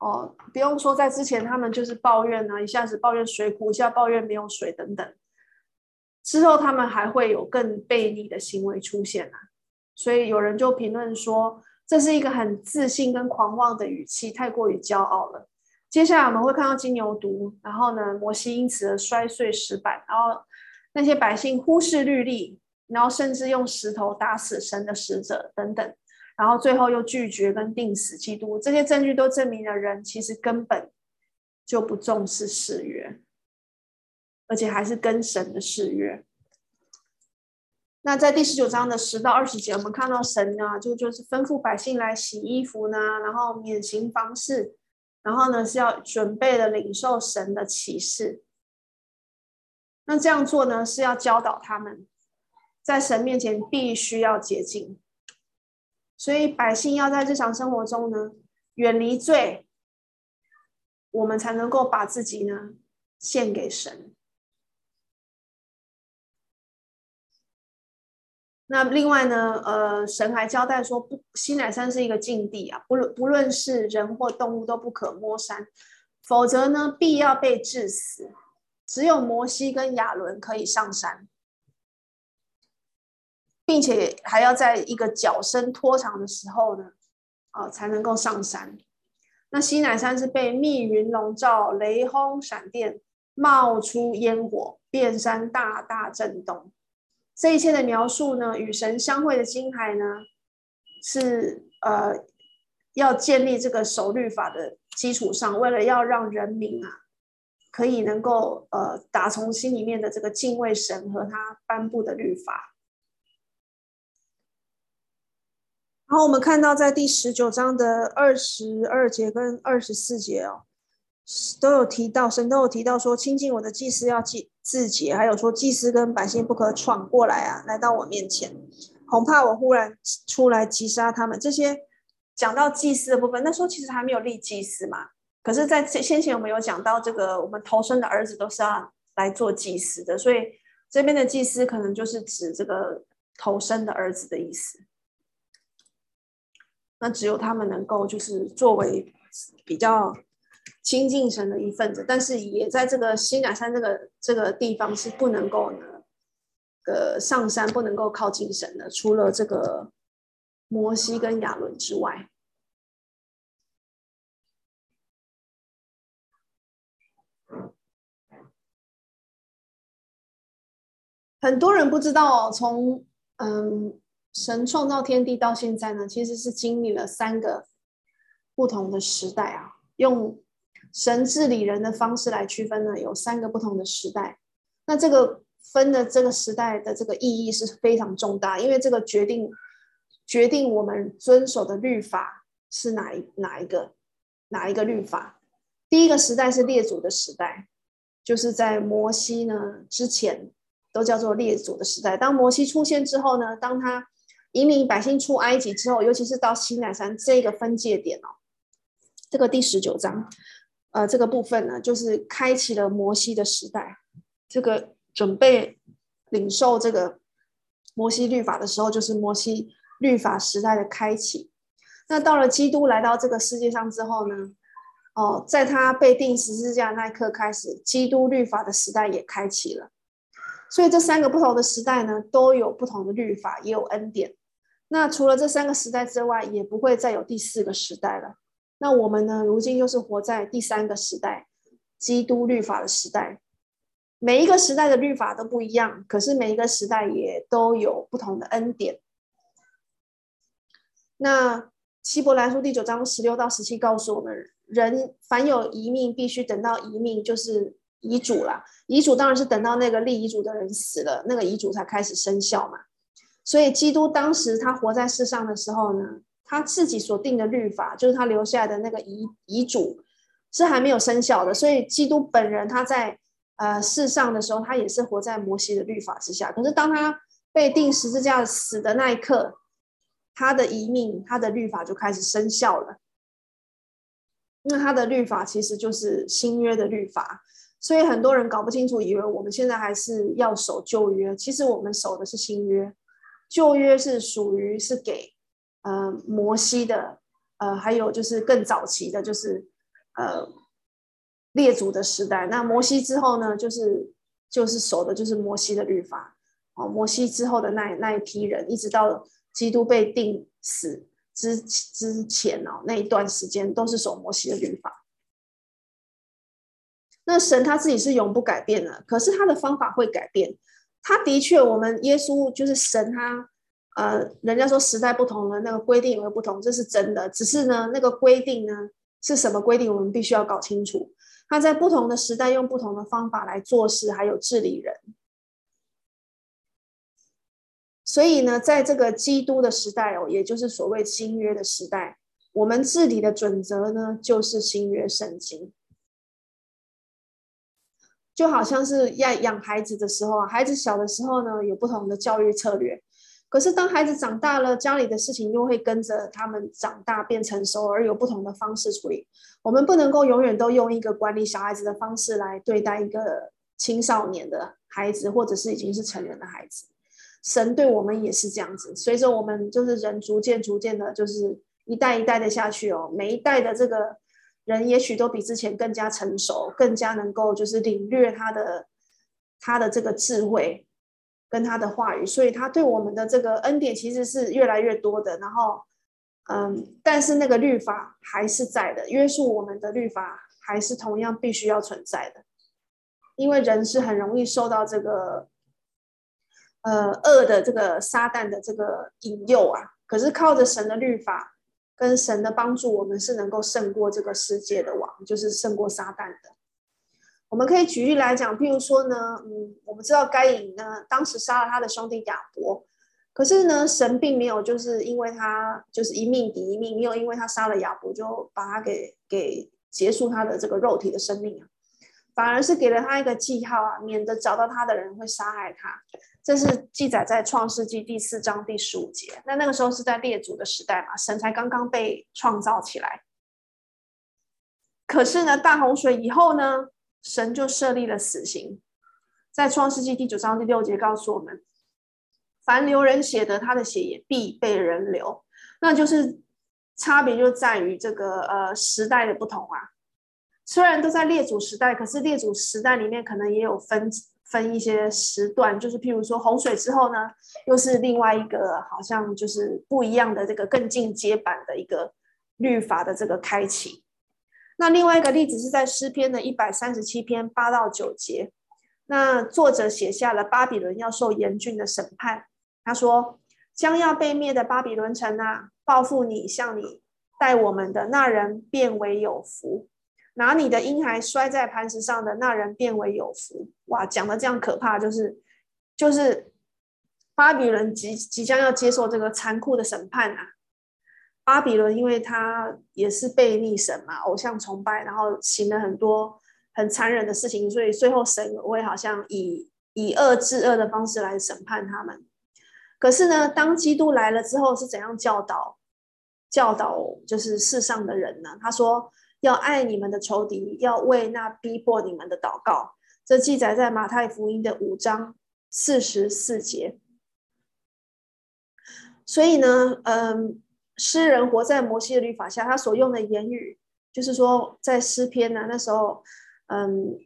哦，不用说，在之前他们就是抱怨啊，一下子抱怨水苦，一下抱怨没有水等等。之后他们还会有更悖逆的行为出现啊，所以有人就评论说。这是一个很自信跟狂妄的语气，太过于骄傲了。接下来我们会看到金牛犊，然后呢，摩西因此而摔碎石板，然后那些百姓忽视律例，然后甚至用石头打死神的使者等等，然后最后又拒绝跟定死基督。这些证据都证明了人其实根本就不重视誓约，而且还是跟神的誓约。那在第十九章的十到二十节，我们看到神呢，就就是吩咐百姓来洗衣服呢，然后免刑房事，然后呢是要准备的领受神的启示。那这样做呢，是要教导他们在神面前必须要洁净，所以百姓要在日常生活中呢远离罪，我们才能够把自己呢献给神。那另外呢，呃，神还交代说，不，西乃山是一个禁地啊，不论不论是人或动物都不可摸山，否则呢，必要被治死。只有摩西跟亚伦可以上山，并且还要在一个脚伸拖长的时候呢，啊、才能够上山。那西乃山是被密云笼罩，雷轰闪电，冒出烟火，遍山大大震动。这一切的描述呢，与神相会的婴孩呢，是呃要建立这个守律法的基础上，为了要让人民啊可以能够呃打从心里面的这个敬畏神和他颁布的律法。然后我们看到在第十九章的二十二节跟二十四节哦，都有提到神都有提到说，亲近我的祭司要记。自己还有说，祭司跟百姓不可闯过来啊，来到我面前，恐怕我忽然出来击杀他们。这些讲到祭司的部分，那时候其实还没有立祭司嘛。可是，在先前我们有讲到这个，我们头生的儿子都是要来做祭司的，所以这边的祭司可能就是指这个头生的儿子的意思。那只有他们能够就是作为比较。亲近神的一份子，但是也在这个西乃山这个这个地方是不能够呢，呃，上山不能够靠近神的，除了这个摩西跟亚伦之外。很多人不知道，从嗯神创造天地到现在呢，其实是经历了三个不同的时代啊，用。神治理人的方式来区分呢，有三个不同的时代。那这个分的这个时代的这个意义是非常重大，因为这个决定决定我们遵守的律法是哪一哪一个哪一个律法。第一个时代是列祖的时代，就是在摩西呢之前都叫做列祖的时代。当摩西出现之后呢，当他引领百姓出埃及之后，尤其是到西乃山这个分界点哦，这个第十九章。呃，这个部分呢，就是开启了摩西的时代。这个准备领受这个摩西律法的时候，就是摩西律法时代的开启。那到了基督来到这个世界上之后呢，哦，在他被钉十字架那一刻开始，基督律法的时代也开启了。所以这三个不同的时代呢，都有不同的律法，也有恩典。那除了这三个时代之外，也不会再有第四个时代了。那我们呢，如今就是活在第三个时代，基督律法的时代。每一个时代的律法都不一样，可是每一个时代也都有不同的恩典。那希伯来书第九章十六到十七告诉我们，人凡有遗命，必须等到遗命，就是遗嘱啦。遗嘱当然是等到那个立遗嘱的人死了，那个遗嘱才开始生效嘛。所以基督当时他活在世上的时候呢，他自己所定的律法，就是他留下来的那个遗遗嘱，是还没有生效的。所以基督本人他在。呃，世上的时候，他也是活在摩西的律法之下。可是，当他被钉十字架死的那一刻，他的遗命，他的律法就开始生效了。那他的律法其实就是新约的律法，所以很多人搞不清楚，以为我们现在还是要守旧约。其实我们守的是新约，旧约是属于是给呃摩西的，呃，还有就是更早期的，就是呃。列祖的时代，那摩西之后呢？就是就是守的，就是摩西的律法。哦，摩西之后的那那一批人，一直到基督被定死之之前哦，那一段时间都是守摩西的律法。那神他自己是永不改变的，可是他的方法会改变。他的确，我们耶稣就是神，他呃，人家说时代不同了，那个规定也会不同，这是真的。只是呢，那个规定呢是什么规定，我们必须要搞清楚。他在不同的时代用不同的方法来做事，还有治理人。所以呢，在这个基督的时代哦，也就是所谓新约的时代，我们治理的准则呢，就是新约圣经。就好像是要养孩子的时候，孩子小的时候呢，有不同的教育策略。可是，当孩子长大了，家里的事情又会跟着他们长大变成熟，而有不同的方式处理。我们不能够永远都用一个管理小孩子的方式来对待一个青少年的孩子，或者是已经是成人的孩子。神对我们也是这样子，随着我们就是人逐渐逐渐的，就是一代一代的下去哦。每一代的这个人，也许都比之前更加成熟，更加能够就是领略他的他的这个智慧。跟他的话语，所以他对我们的这个恩典其实是越来越多的。然后，嗯，但是那个律法还是在的，约束我们的律法还是同样必须要存在的。因为人是很容易受到这个，呃，恶的这个撒旦的这个引诱啊。可是靠着神的律法跟神的帮助，我们是能够胜过这个世界的王，就是胜过撒旦的。我们可以举例来讲，譬如说呢，嗯，我们知道该隐呢，当时杀了他的兄弟亚伯，可是呢，神并没有就是因为他就是一命抵一命，没有因为他杀了亚伯就把他给给结束他的这个肉体的生命啊，反而是给了他一个记号啊，免得找到他的人会杀害他。这是记载在创世纪第四章第十五节。那那个时候是在列祖的时代嘛，神才刚刚被创造起来。可是呢，大洪水以后呢？神就设立了死刑，在创世纪第九章第六节告诉我们：凡流人血的，他的血也必被人流。那就是差别就在于这个呃时代的不同啊。虽然都在列祖时代，可是列祖时代里面可能也有分分一些时段，就是譬如说洪水之后呢，又是另外一个好像就是不一样的这个更进阶版的一个律法的这个开启。那另外一个例子是在诗篇的一百三十七篇八到九节，那作者写下了巴比伦要受严峻的审判。他说：“将要被灭的巴比伦城啊，报复你向你待我们的那人便为有福；拿你的婴孩摔在磐石上的那人便为有福。”哇，讲的这样可怕，就是就是巴比伦即即将要接受这个残酷的审判啊。巴比伦，因为他也是被逆神嘛，偶像崇拜，然后行了很多很残忍的事情，所以最后神会好像以以恶制恶的方式来审判他们。可是呢，当基督来了之后，是怎样教导教导就是世上的人呢？他说要爱你们的仇敌，要为那逼迫你们的祷告。这记载在马太福音的五章四十四节。所以呢，嗯。诗人活在摩西的律法下，他所用的言语，就是说，在诗篇呢，那时候，嗯，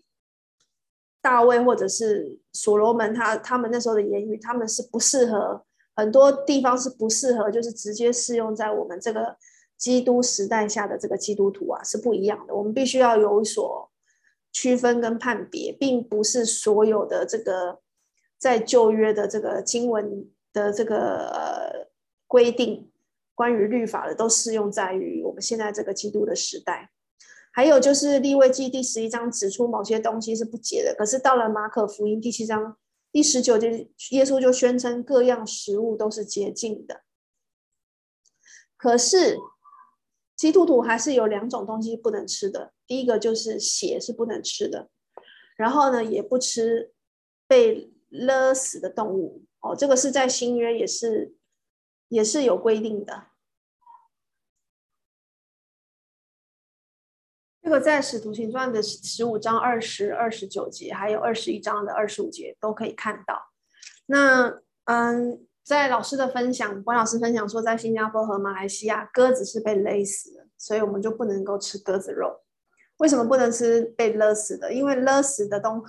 大卫或者是所罗门他，他们那时候的言语，他们是不适合，很多地方是不适合，就是直接适用在我们这个基督时代下的这个基督徒啊是不一样的。我们必须要有所区分跟判别，并不是所有的这个在旧约的这个经文的这个呃规定，关于律法的都适用在于我们现在这个基督的时代。还有就是利未记第十一章指出某些东西是不洁的，可是到了马可福音第七章第十九节，耶稣就宣称各样食物都是洁净的。可是基督徒还是有两种东西不能吃的，第一个就是血是不能吃的，然后呢，也不吃被勒死的动物哦，这个是在新约也是也是有规定的。这个在使徒行传的十五章二十二十九节，还有二十一章的二十五节都可以看到。那嗯。在老师的分享，关老师分享说，在新加坡和马来西亚，鸽子是被勒死的，所以我们就不能够吃鸽子肉。为什么不能吃被勒死的？因为勒死的动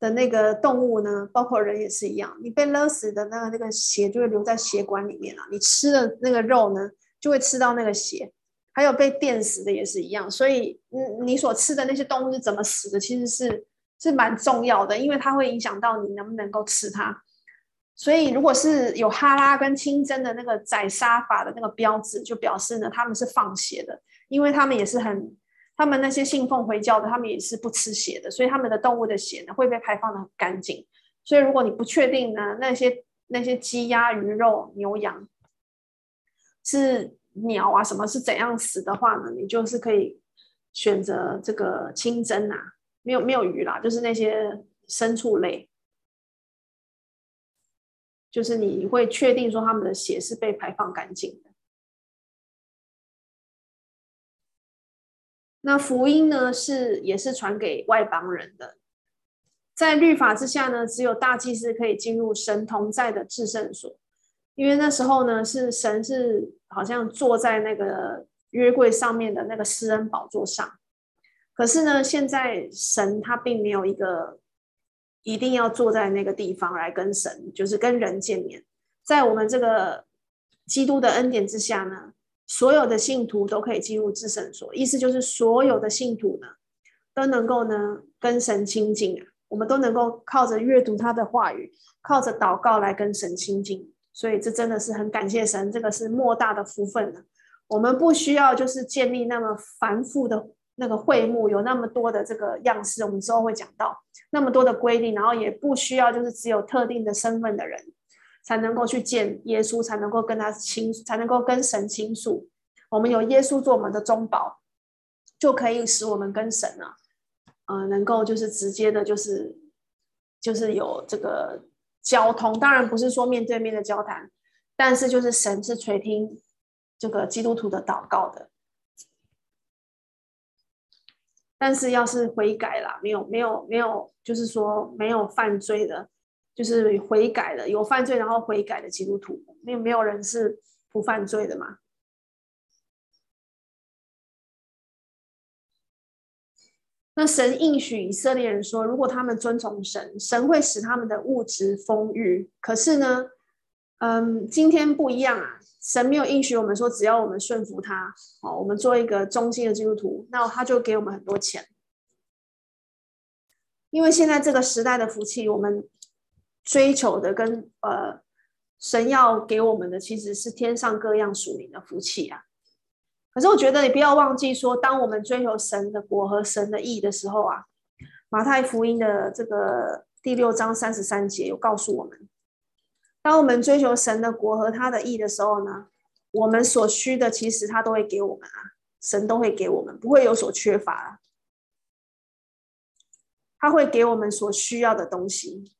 的那个动物呢，包括人也是一样，你被勒死的那个那个血就会留在血管里面啊，你吃的那个肉呢，就会吃到那个血。还有被电死的也是一样，所以嗯，你所吃的那些动物是怎么死的，其实是是蛮重要的，因为它会影响到你能不能够吃它。所以，如果是有哈拉跟清真的那个宰杀法的那个标志，就表示呢，他们是放血的，因为他们也是很，他们那些信奉回教的，他们也是不吃血的，所以他们的动物的血呢会被排放得很干净。所以，如果你不确定呢，那些那些鸡鸭鱼肉牛羊是鸟啊什么是怎样死的话呢，你就是可以选择这个清蒸啊，没有没有鱼啦，就是那些牲畜类。就是你会确定说他们的血是被排放干净的。那福音呢，是也是传给外邦人的，在律法之下呢，只有大祭司可以进入神同在的至圣所，因为那时候呢，是神是好像坐在那个约柜上面的那个施恩宝座上，可是呢，现在神他并没有一个。一定要坐在那个地方来跟神，就是跟人见面。在我们这个基督的恩典之下呢，所有的信徒都可以进入至圣所。意思就是，所有的信徒呢，都能够呢跟神亲近啊。我们都能够靠着阅读他的话语，靠着祷告来跟神亲近。所以这真的是很感谢神，这个是莫大的福分了。我们不需要就是建立那么繁复的。那个会幕有那么多的这个样式，我们之后会讲到那么多的规定，然后也不需要就是只有特定的身份的人才能够去见耶稣，才能够跟他倾，才能够跟神倾诉。我们有耶稣做我们的中保，就可以使我们跟神啊，呃，能够就是直接的，就是就是有这个交通。当然不是说面对面的交谈，但是就是神是垂听这个基督徒的祷告的。但是要是悔改啦，没有没有没有，就是说没有犯罪的，就是悔改的，有犯罪然后悔改的基督徒，没有没有人是不犯罪的嘛？那神应许以色列人说，如果他们遵从神，神会使他们的物质丰裕。可是呢，嗯，今天不一样啊。神没有应许我们说，只要我们顺服他，哦，我们做一个忠心的基督徒，那他就给我们很多钱。因为现在这个时代的福气，我们追求的跟呃神要给我们的，其实是天上各样属灵的福气啊。可是我觉得你不要忘记说，当我们追求神的国和神的义的时候啊，马太福音的这个第六章三十三节有告诉我们。当我们追求神的国和他的义的时候呢，我们所需的其实他都会给我们啊，神都会给我们，不会有所缺乏啊。他会给我们所需要的东西。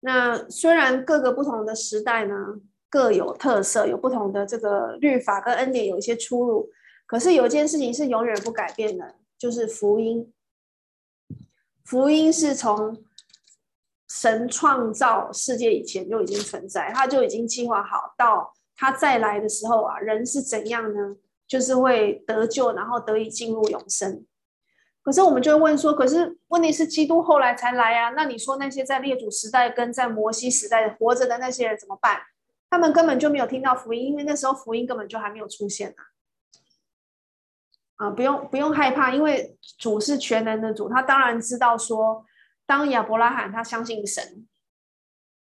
那虽然各个不同的时代呢，各有特色，有不同的这个律法跟恩典有一些出入，可是有一件事情是永远不改变的，就是福音。福音是从神创造世界以前就已经存在，他就已经计划好，到他再来的时候啊，人是怎样呢？就是会得救，然后得以进入永生。可是我们就会问说，可是问题是基督后来才来啊？那你说那些在列祖时代跟在摩西时代活着的那些人怎么办？他们根本就没有听到福音，因为那时候福音根本就还没有出现呢。啊，不用不用害怕，因为主是全能的主，他当然知道说，当亚伯拉罕他相信神，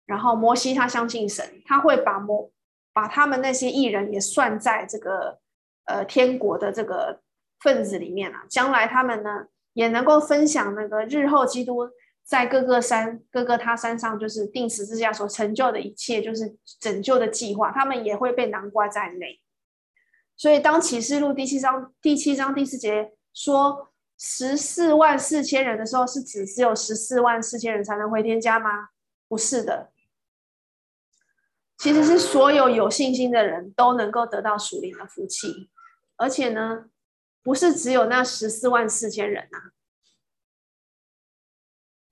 然后摩西他相信神，他会把摩把他们那些义人也算在这个呃天国的这个分子里面啊，将来他们呢也能够分享那个日后基督在各个山各个他山上就是钉十字架所成就的一切，就是拯救的计划，他们也会被囊括在内。所以，当启示录第七章第七章第四节说十四万四千人的时候，是指只有十四万四千人才能回天家吗？不是的，其实是所有有信心的人都能够得到属灵的福气，而且呢，不是只有那十四万四千人啊。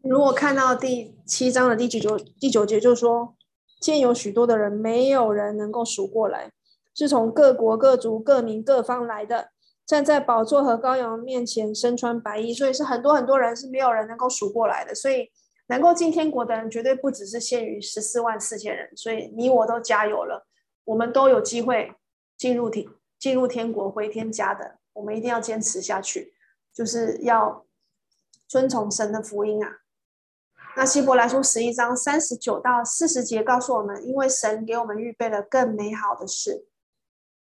如果看到第七章的第九九第九节，就是说，见有许多的人，没有人能够数过来。是从各国各族各民各方来的，站在宝座和羔羊面前，身穿白衣，所以是很多很多人，是没有人能够数过来的。所以能够进天国的人，绝对不只是限于十四万四千人。所以你我都加油了，我们都有机会进入天进入天国回天家的。我们一定要坚持下去，就是要遵从神的福音啊。那希伯来书十一章三十九到四十节告诉我们，因为神给我们预备了更美好的事。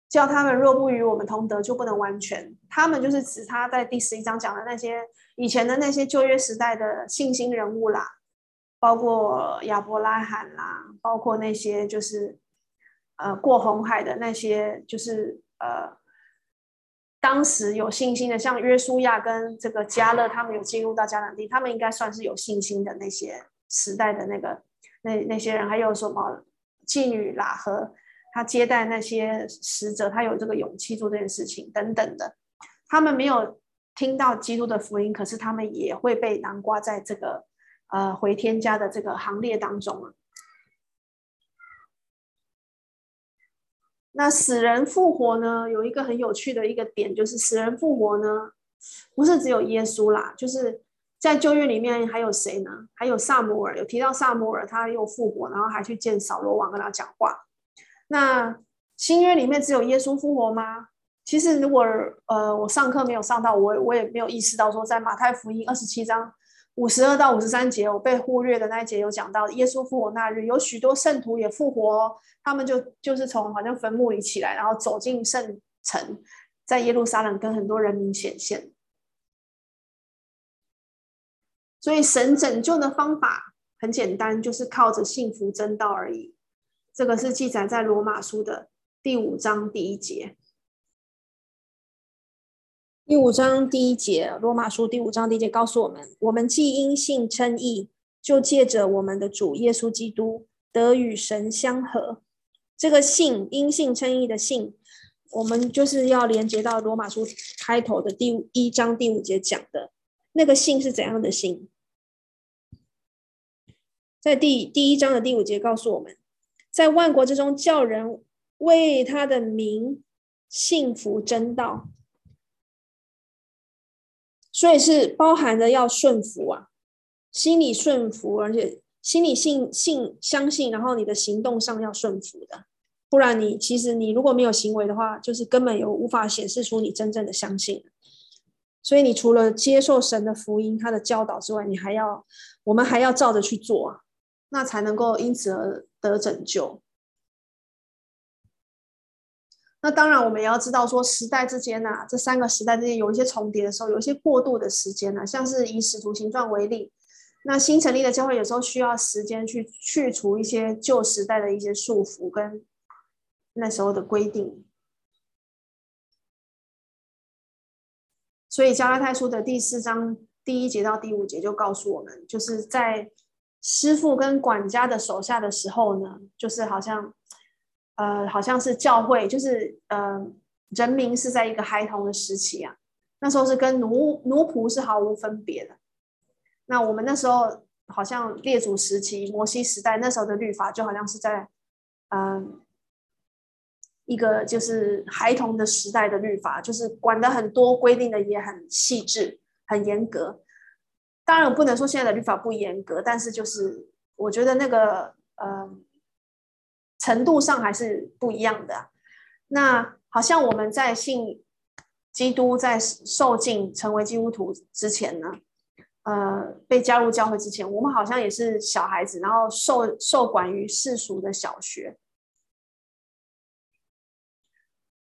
叫他们若不与我们同德，就不能完全。他们就是指他在第十一章讲的那些以前的那些旧约时代的信心人物啦，包括亚伯拉罕啦，包括那些就是呃过红海的那些，就是呃当时有信心的，像约书亚跟这个迦勒，他们有进入到迦南地，他们应该算是有信心的那些时代的那个那那些人，还有什么妓女喇合。他接待那些使者，他有这个勇气做这件事情等等的。他们没有听到基督的福音，可是他们也会被囊括在这个呃回天家的这个行列当中啊。那死人复活呢？有一个很有趣的一个点，就是死人复活呢，不是只有耶稣啦，就是在旧约里面还有谁呢？还有撒摩尔，有提到撒摩尔，他又复活，然后还去见扫罗王，跟他讲话。那新约里面只有耶稣复活吗？其实如果呃我上课没有上到，我我也没有意识到说，在马太福音二十七章五十二到五十三节，我被忽略的那一节有讲到耶稣复活那日，有许多圣徒也复活，他们就就是从好像坟墓里起来，然后走进圣城，在耶路撒冷跟很多人民显现。所以神拯救的方法很简单，就是靠着信服真道而已。这个是记载在罗马书的第五章第一节。第五章第一节，罗马书第五章第一节告诉我们：我们既因信称义，就借着我们的主耶稣基督得与神相和。这个信，因信称义的信，我们就是要连接到罗马书开头的第一章第五节讲的那个信是怎样的信？在第第一章的第五节告诉我们。在万国之中，叫人为他的名信服真道，所以是包含着要顺服啊，心里顺服，而且心里信信相信，然后你的行动上要顺服的，不然你其实你如果没有行为的话，就是根本有无法显示出你真正的相信。所以你除了接受神的福音、他的教导之外，你还要我们还要照着去做啊。那才能够因此而得拯救。那当然，我们也要知道说，时代之间呐，这三个时代之间有一些重叠的时候，有一些过渡的时间呐，像是以使徒行传为例，那新成立的教会有时候需要时间去去除一些旧时代的一些束缚跟那时候的规定。所以加拉太书的第四章第一节到第五节就告诉我们，就是在。师傅跟管家的手下的时候呢，就是好像，呃，好像是教会，就是呃，人民是在一个孩童的时期啊，那时候是跟奴奴仆是毫无分别的。那我们那时候好像列祖时期、摩西时代那时候的律法，就好像是在，嗯、一个就是孩童的时代的律法，就是管的很多，规定的也很细致。很严格。当然，我不能说现在的律法不严格，但是就是我觉得那个呃程度上还是不一样的。那好像我们在信基督、在受浸成为基督徒之前呢，呃，被加入教会之前，我们好像也是小孩子，然后受受管于世俗的小学。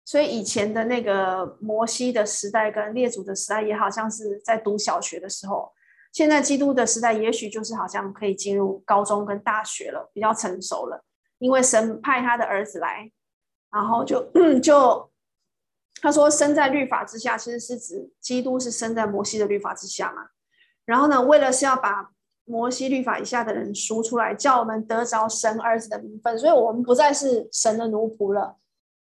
所以以前的那个摩西的时代跟列祖的时代，也好像是在读小学的时候。现在基督的时代，也许就是好像可以进入高中跟大学了，比较成熟了。因为神派他的儿子来，然后就 就他说生在律法之下，其实是指基督是生在摩西的律法之下嘛。然后呢，为了是要把摩西律法以下的人赎出来，叫我们得着神儿子的名分，所以我们不再是神的奴仆了，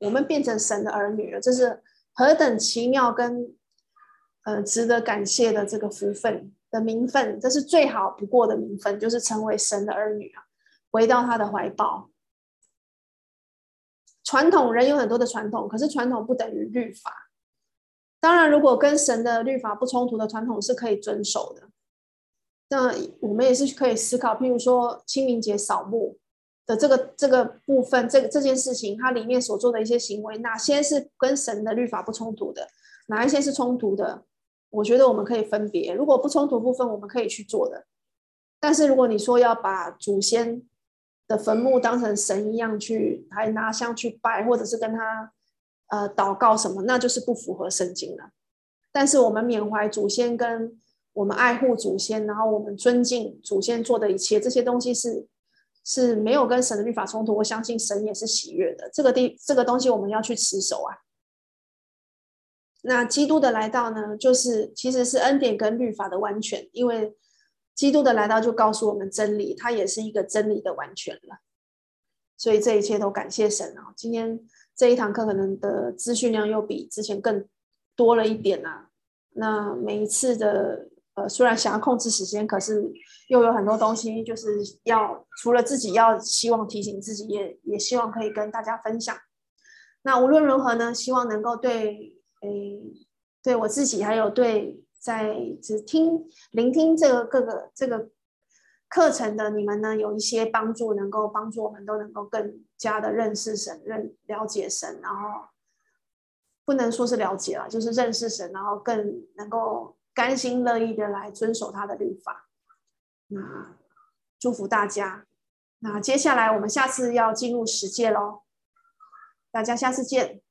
我们变成神的儿女了。这是何等奇妙跟呃值得感谢的这个福分。的名分，这是最好不过的名分，就是成为神的儿女啊，回到他的怀抱。传统人有很多的传统，可是传统不等于律法。当然，如果跟神的律法不冲突的传统是可以遵守的。那我们也是可以思考，譬如说清明节扫墓的这个这个部分，这个这件事情，它里面所做的一些行为，哪些是跟神的律法不冲突的，哪一些是冲突的？我觉得我们可以分别，如果不冲突部分，我们可以去做的。但是如果你说要把祖先的坟墓当成神一样去，还拿香去拜，或者是跟他呃祷告什么，那就是不符合圣经了。但是我们缅怀祖先，跟我们爱护祖先，然后我们尊敬祖先做的一切，这些东西是是没有跟神的律法冲突。我相信神也是喜悦的。这个地这个东西我们要去持守啊。那基督的来到呢，就是其实是恩典跟律法的完全，因为基督的来到就告诉我们真理，他也是一个真理的完全了。所以这一切都感谢神啊！今天这一堂课可能的资讯量又比之前更多了一点啊。那每一次的呃，虽然想要控制时间，可是又有很多东西，就是要除了自己要希望提醒自己，也也希望可以跟大家分享。那无论如何呢，希望能够对。诶，对我自己，还有对在只听、聆听这个各个这个课程的你们呢，有一些帮助，能够帮助我们都能够更加的认识神、认了解神，然后不能说是了解了，就是认识神，然后更能够甘心乐意的来遵守他的律法。那祝福大家。那接下来我们下次要进入实践喽，大家下次见。